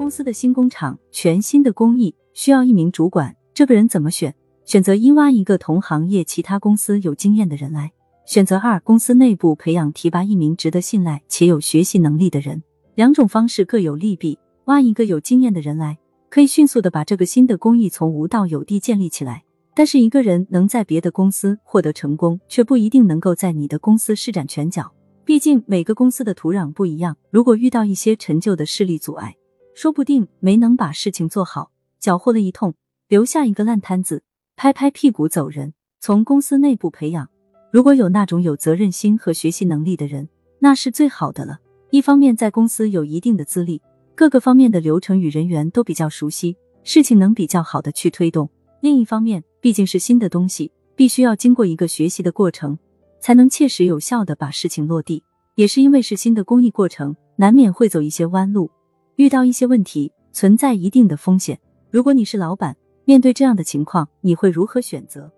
公司的新工厂，全新的工艺需要一名主管，这个人怎么选？选择一挖一个同行业其他公司有经验的人来；选择二公司内部培养提拔一名值得信赖且有学习能力的人。两种方式各有利弊。挖一个有经验的人来，可以迅速的把这个新的工艺从无到有地建立起来。但是一个人能在别的公司获得成功，却不一定能够在你的公司施展拳脚。毕竟每个公司的土壤不一样，如果遇到一些陈旧的势力阻碍，说不定没能把事情做好，搅和了一通，留下一个烂摊子，拍拍屁股走人。从公司内部培养，如果有那种有责任心和学习能力的人，那是最好的了。一方面在公司有一定的资历，各个方面的流程与人员都比较熟悉，事情能比较好的去推动；另一方面，毕竟是新的东西，必须要经过一个学习的过程。才能切实有效的把事情落地，也是因为是新的工艺过程，难免会走一些弯路，遇到一些问题，存在一定的风险。如果你是老板，面对这样的情况，你会如何选择？